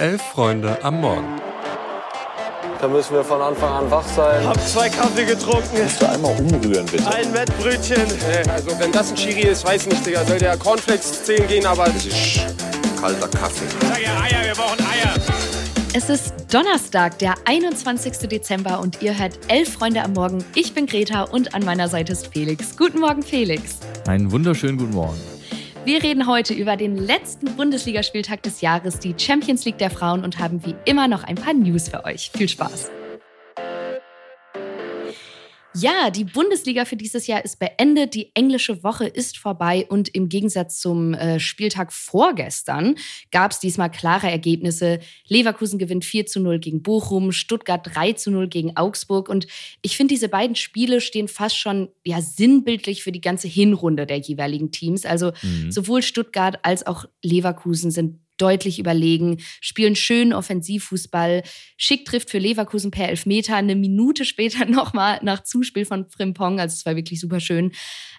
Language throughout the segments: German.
Elf Freunde am Morgen. Da müssen wir von Anfang an wach sein. Hab zwei Kaffee getrunken. Kannst du einmal umrühren, bitte? Ein Wettbrötchen. Also wenn das ein Chiri ist, weiß nicht, Digga. Soll der Cornflakes zählen gehen, aber... Das ist kalter Kaffee. Sag ja Eier, wir brauchen Eier. Es ist Donnerstag, der 21. Dezember und ihr hört Elf Freunde am Morgen. Ich bin Greta und an meiner Seite ist Felix. Guten Morgen, Felix. Einen wunderschönen guten Morgen. Wir reden heute über den letzten Bundesligaspieltag des Jahres, die Champions League der Frauen und haben wie immer noch ein paar News für euch. Viel Spaß! Ja, die Bundesliga für dieses Jahr ist beendet. Die englische Woche ist vorbei und im Gegensatz zum äh, Spieltag vorgestern gab es diesmal klare Ergebnisse. Leverkusen gewinnt 4 zu 0 gegen Bochum, Stuttgart 3 zu 0 gegen Augsburg. Und ich finde, diese beiden Spiele stehen fast schon ja, sinnbildlich für die ganze Hinrunde der jeweiligen Teams. Also mhm. sowohl Stuttgart als auch Leverkusen sind deutlich überlegen, spielen schönen Offensivfußball. Schick trifft für Leverkusen per Elfmeter, eine Minute später nochmal nach Zuspiel von Frimpong, also es war wirklich super schön,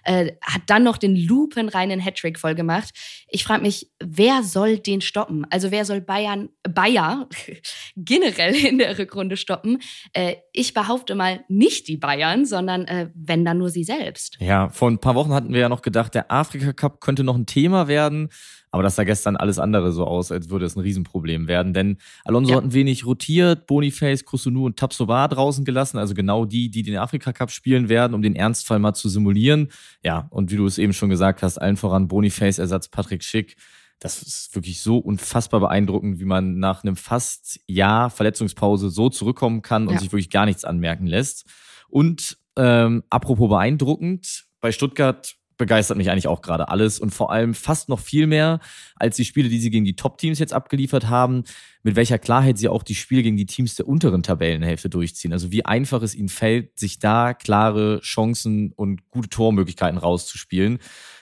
äh, hat dann noch den lupenreinen Hattrick vollgemacht. Ich frage mich, wer soll den stoppen? Also wer soll Bayern, Bayer generell in der Rückrunde stoppen? Äh, ich behaupte mal nicht die Bayern, sondern äh, wenn dann nur sie selbst. Ja, vor ein paar Wochen hatten wir ja noch gedacht, der Afrika Cup könnte noch ein Thema werden. Aber das sah gestern alles andere so aus, als würde es ein Riesenproblem werden. Denn Alonso ja. hat ein wenig rotiert, Boniface, Kusunu und Tapsoba draußen gelassen. Also genau die, die den Afrika-Cup spielen werden, um den Ernstfall mal zu simulieren. Ja, und wie du es eben schon gesagt hast, allen voran Boniface, Ersatz Patrick Schick. Das ist wirklich so unfassbar beeindruckend, wie man nach einem fast Jahr Verletzungspause so zurückkommen kann und ja. sich wirklich gar nichts anmerken lässt. Und ähm, apropos beeindruckend, bei Stuttgart begeistert mich eigentlich auch gerade alles und vor allem fast noch viel mehr als die Spiele, die sie gegen die Top-Teams jetzt abgeliefert haben, mit welcher Klarheit sie auch die Spiele gegen die Teams der unteren Tabellenhälfte durchziehen. Also wie einfach es ihnen fällt, sich da klare Chancen und gute Tormöglichkeiten rauszuspielen.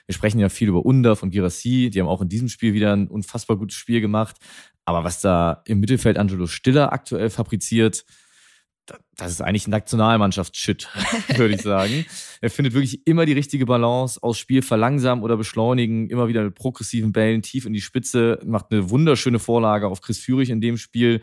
Wir sprechen ja viel über Undaf und Girassi, die haben auch in diesem Spiel wieder ein unfassbar gutes Spiel gemacht. Aber was da im Mittelfeld Angelo Stiller aktuell fabriziert, das ist eigentlich Nationalmannschaftsshit, würde ich sagen. er findet wirklich immer die richtige Balance aus Spiel verlangsamen oder beschleunigen, immer wieder mit progressiven Bällen tief in die Spitze, macht eine wunderschöne Vorlage auf Chris Führig in dem Spiel.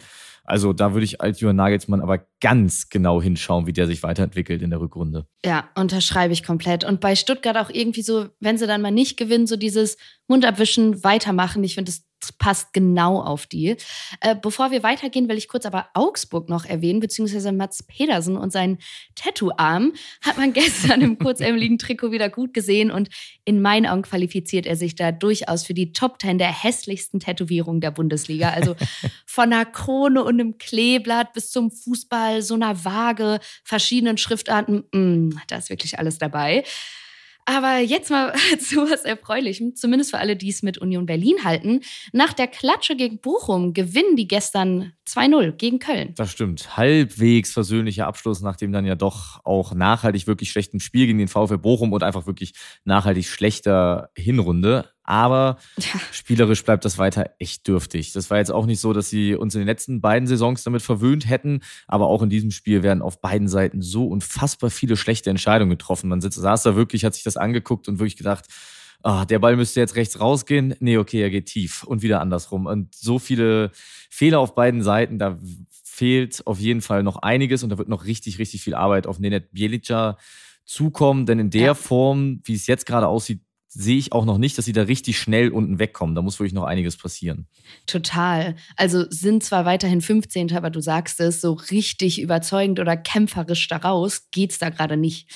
Also da würde ich als Johann Nagelsmann aber ganz genau hinschauen, wie der sich weiterentwickelt in der Rückrunde. Ja, unterschreibe ich komplett. Und bei Stuttgart auch irgendwie so, wenn sie dann mal nicht gewinnen, so dieses Mund abwischen, weitermachen. Ich finde, das passt genau auf die. Äh, bevor wir weitergehen, will ich kurz aber Augsburg noch erwähnen, beziehungsweise Mats Pedersen und seinen Tattoo-Arm hat man gestern im kurzärmeligen Trikot wieder gut gesehen und in meinen Augen qualifiziert er sich da durchaus für die Top 10 der hässlichsten Tätowierungen der Bundesliga. Also von einer Krone und einem Kleeblatt bis zum Fußball, so einer Waage, verschiedenen Schriftarten, mm, da ist wirklich alles dabei. Aber jetzt mal zu was Erfreulichem, zumindest für alle, die es mit Union Berlin halten. Nach der Klatsche gegen Bochum gewinnen die gestern 2-0 gegen Köln. Das stimmt. Halbwegs versöhnlicher Abschluss, nachdem dann ja doch auch nachhaltig wirklich schlechten Spiel gegen den VfL Bochum und einfach wirklich nachhaltig schlechter Hinrunde. Aber ja. spielerisch bleibt das weiter echt dürftig. Das war jetzt auch nicht so, dass sie uns in den letzten beiden Saisons damit verwöhnt hätten. Aber auch in diesem Spiel werden auf beiden Seiten so unfassbar viele schlechte Entscheidungen getroffen. Man sitzt, saß da wirklich, hat sich das angeguckt und wirklich gedacht, ah, der Ball müsste jetzt rechts rausgehen. Nee, okay, er geht tief und wieder andersrum. Und so viele Fehler auf beiden Seiten, da fehlt auf jeden Fall noch einiges und da wird noch richtig, richtig viel Arbeit auf Nenet Bielica zukommen, denn in der ja. Form, wie es jetzt gerade aussieht, sehe ich auch noch nicht, dass sie da richtig schnell unten wegkommen. Da muss wirklich noch einiges passieren. Total. Also sind zwar weiterhin 15. aber du sagst es, so richtig überzeugend oder kämpferisch daraus geht es da gerade nicht.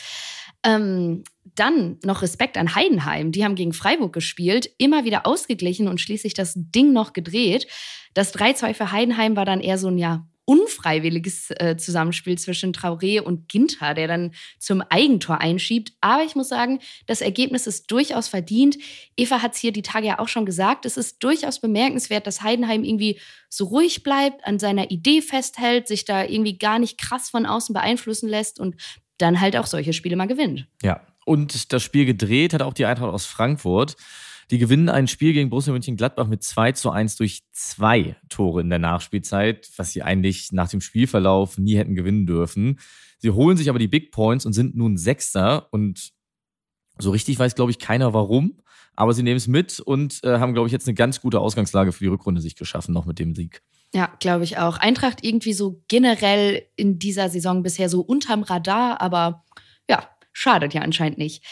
Ähm, dann noch Respekt an Heidenheim. Die haben gegen Freiburg gespielt, immer wieder ausgeglichen und schließlich das Ding noch gedreht. Das 3-2 für Heidenheim war dann eher so ein ja, unfreiwilliges äh, Zusammenspiel zwischen Traoré und Ginter, der dann zum Eigentor einschiebt. Aber ich muss sagen, das Ergebnis ist durchaus verdient. Eva hat es hier die Tage ja auch schon gesagt. Es ist durchaus bemerkenswert, dass Heidenheim irgendwie so ruhig bleibt, an seiner Idee festhält, sich da irgendwie gar nicht krass von außen beeinflussen lässt und dann halt auch solche Spiele mal gewinnt. Ja, und das Spiel gedreht hat auch die Eintracht aus Frankfurt. Die gewinnen ein Spiel gegen Borussia Mönchengladbach mit 2 zu 1 durch zwei Tore in der Nachspielzeit, was sie eigentlich nach dem Spielverlauf nie hätten gewinnen dürfen. Sie holen sich aber die Big Points und sind nun Sechster und so richtig weiß, glaube ich, keiner warum. Aber sie nehmen es mit und äh, haben, glaube ich, jetzt eine ganz gute Ausgangslage für die Rückrunde sich geschaffen, noch mit dem Sieg. Ja, glaube ich auch. Eintracht irgendwie so generell in dieser Saison bisher so unterm Radar, aber ja, schadet ja anscheinend nicht.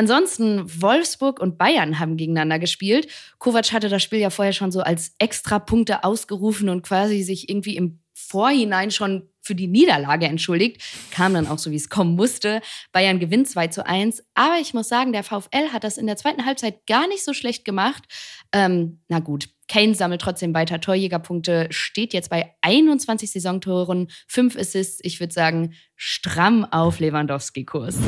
Ansonsten, Wolfsburg und Bayern haben gegeneinander gespielt. Kovac hatte das Spiel ja vorher schon so als Extrapunkte ausgerufen und quasi sich irgendwie im Vorhinein schon für die Niederlage entschuldigt. Kam dann auch so, wie es kommen musste. Bayern gewinnt 2 zu 1. Aber ich muss sagen, der VfL hat das in der zweiten Halbzeit gar nicht so schlecht gemacht. Ähm, na gut, Kane sammelt trotzdem weiter Torjägerpunkte, steht jetzt bei 21 Saisontoren, 5 Assists. Ich würde sagen, stramm auf Lewandowski-Kurs.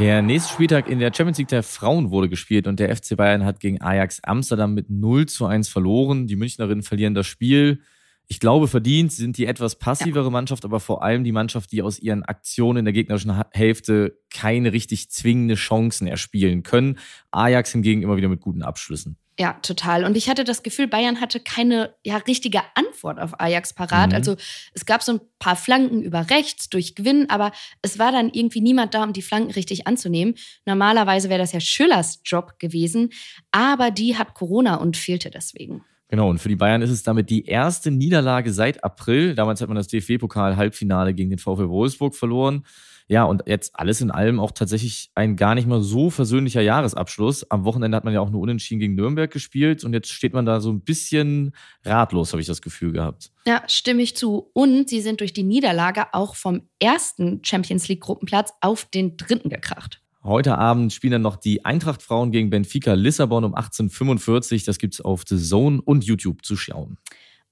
Der nächste Spieltag in der Champions League der Frauen wurde gespielt und der FC Bayern hat gegen Ajax Amsterdam mit 0 zu 1 verloren. Die Münchnerinnen verlieren das Spiel. Ich glaube, verdient sind die etwas passivere ja. Mannschaft, aber vor allem die Mannschaft, die aus ihren Aktionen in der gegnerischen Hälfte keine richtig zwingende Chancen erspielen können. Ajax hingegen immer wieder mit guten Abschlüssen. Ja, total. Und ich hatte das Gefühl, Bayern hatte keine ja, richtige Antwort auf Ajax parat. Mhm. Also es gab so ein paar Flanken über rechts durch Gewinn, aber es war dann irgendwie niemand da, um die Flanken richtig anzunehmen. Normalerweise wäre das ja Schüllers Job gewesen, aber die hat Corona und fehlte deswegen. Genau, und für die Bayern ist es damit die erste Niederlage seit April. Damals hat man das DFB-Pokal-Halbfinale gegen den VfL Wolfsburg verloren. Ja, und jetzt alles in allem auch tatsächlich ein gar nicht mal so versöhnlicher Jahresabschluss. Am Wochenende hat man ja auch nur unentschieden gegen Nürnberg gespielt und jetzt steht man da so ein bisschen ratlos, habe ich das Gefühl gehabt. Ja, stimme ich zu. Und sie sind durch die Niederlage auch vom ersten Champions League Gruppenplatz auf den dritten gekracht. Heute Abend spielen dann noch die Eintracht-Frauen gegen Benfica Lissabon um 18.45 Das gibt es auf The Zone und YouTube zu schauen.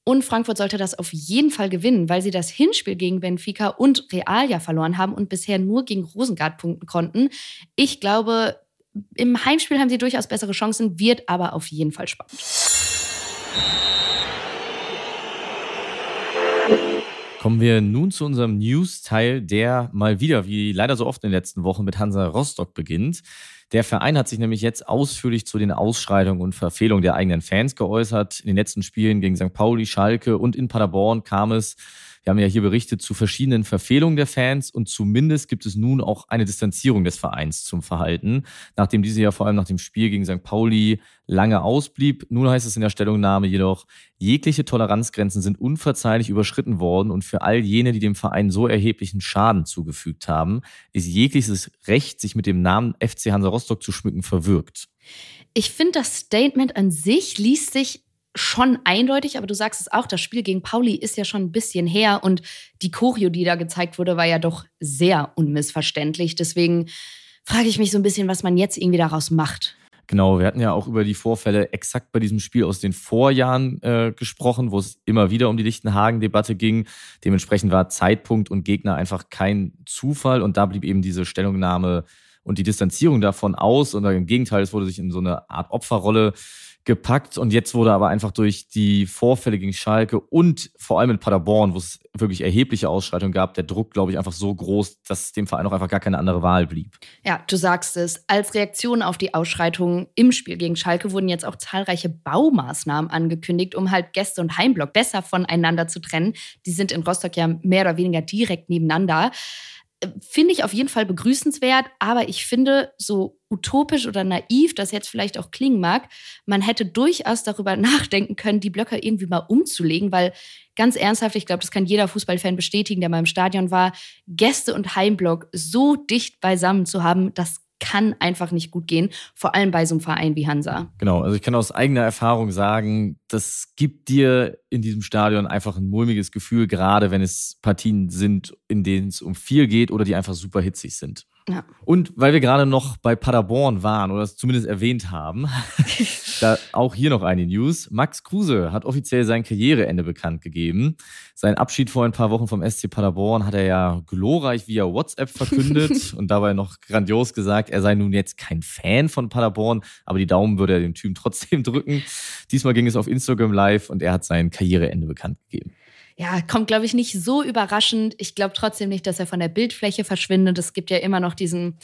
Und Frankfurt sollte das auf jeden Fall gewinnen, weil sie das Hinspiel gegen Benfica und Real ja verloren haben und bisher nur gegen Rosengard punkten konnten. Ich glaube, im Heimspiel haben sie durchaus bessere Chancen, wird aber auf jeden Fall spannend. Kommen wir nun zu unserem News-Teil, der mal wieder, wie leider so oft in den letzten Wochen, mit Hansa Rostock beginnt. Der Verein hat sich nämlich jetzt ausführlich zu den Ausschreitungen und Verfehlungen der eigenen Fans geäußert. In den letzten Spielen gegen St. Pauli, Schalke und in Paderborn kam es wir haben ja hier berichtet zu verschiedenen Verfehlungen der Fans und zumindest gibt es nun auch eine Distanzierung des Vereins zum Verhalten, nachdem diese ja vor allem nach dem Spiel gegen St. Pauli lange ausblieb. Nun heißt es in der Stellungnahme jedoch, jegliche Toleranzgrenzen sind unverzeihlich überschritten worden und für all jene, die dem Verein so erheblichen Schaden zugefügt haben, ist jegliches Recht, sich mit dem Namen FC Hansa Rostock zu schmücken, verwirkt. Ich finde, das Statement an sich liest sich schon eindeutig, aber du sagst es auch, das Spiel gegen Pauli ist ja schon ein bisschen her und die Choreo, die da gezeigt wurde, war ja doch sehr unmissverständlich. Deswegen frage ich mich so ein bisschen, was man jetzt irgendwie daraus macht. Genau, wir hatten ja auch über die Vorfälle exakt bei diesem Spiel aus den Vorjahren äh, gesprochen, wo es immer wieder um die Lichtenhagen-Debatte ging. Dementsprechend war Zeitpunkt und Gegner einfach kein Zufall und da blieb eben diese Stellungnahme und die Distanzierung davon aus. Und im Gegenteil, es wurde sich in so eine Art Opferrolle gepackt und jetzt wurde aber einfach durch die Vorfälle gegen Schalke und vor allem in Paderborn, wo es wirklich erhebliche Ausschreitungen gab, der Druck, glaube ich, einfach so groß, dass dem Verein auch einfach gar keine andere Wahl blieb. Ja, du sagst es. Als Reaktion auf die Ausschreitungen im Spiel gegen Schalke wurden jetzt auch zahlreiche Baumaßnahmen angekündigt, um halt Gäste und Heimblock besser voneinander zu trennen. Die sind in Rostock ja mehr oder weniger direkt nebeneinander finde ich auf jeden Fall begrüßenswert, aber ich finde, so utopisch oder naiv das jetzt vielleicht auch klingen mag, man hätte durchaus darüber nachdenken können, die Blöcke irgendwie mal umzulegen, weil ganz ernsthaft, ich glaube, das kann jeder Fußballfan bestätigen, der mal im Stadion war, Gäste und Heimblock so dicht beisammen zu haben, das kann einfach nicht gut gehen, vor allem bei so einem Verein wie Hansa. Genau, also ich kann aus eigener Erfahrung sagen, das gibt dir in diesem Stadion einfach ein mulmiges Gefühl, gerade wenn es Partien sind, in denen es um viel geht oder die einfach super hitzig sind. Ja. Und weil wir gerade noch bei Paderborn waren oder es zumindest erwähnt haben, da auch hier noch eine News. Max Kruse hat offiziell sein Karriereende bekannt gegeben. Sein Abschied vor ein paar Wochen vom SC Paderborn hat er ja glorreich via WhatsApp verkündet und dabei noch grandios gesagt, er sei nun jetzt kein Fan von Paderborn, aber die Daumen würde er dem Typen trotzdem drücken. Diesmal ging es auf Instagram live und er hat sein Karriereende bekannt gegeben ja, kommt, glaube ich, nicht so überraschend. Ich glaube trotzdem nicht, dass er von der Bildfläche verschwindet. Es gibt ja immer noch diesen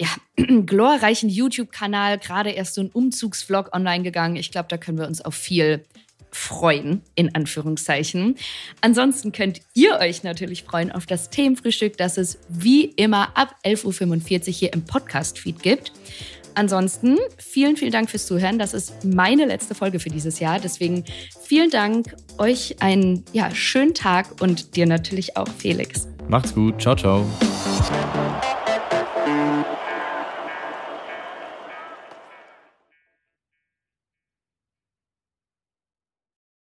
ja, glorreichen YouTube-Kanal, gerade erst so ein Umzugsvlog online gegangen. Ich glaube, da können wir uns auf viel freuen, in Anführungszeichen. Ansonsten könnt ihr euch natürlich freuen auf das Themenfrühstück, das es wie immer ab 11.45 Uhr hier im Podcast-Feed gibt. Ansonsten vielen, vielen Dank fürs Zuhören. Das ist meine letzte Folge für dieses Jahr. Deswegen vielen Dank, euch einen ja, schönen Tag und dir natürlich auch, Felix. Macht's gut. Ciao, ciao.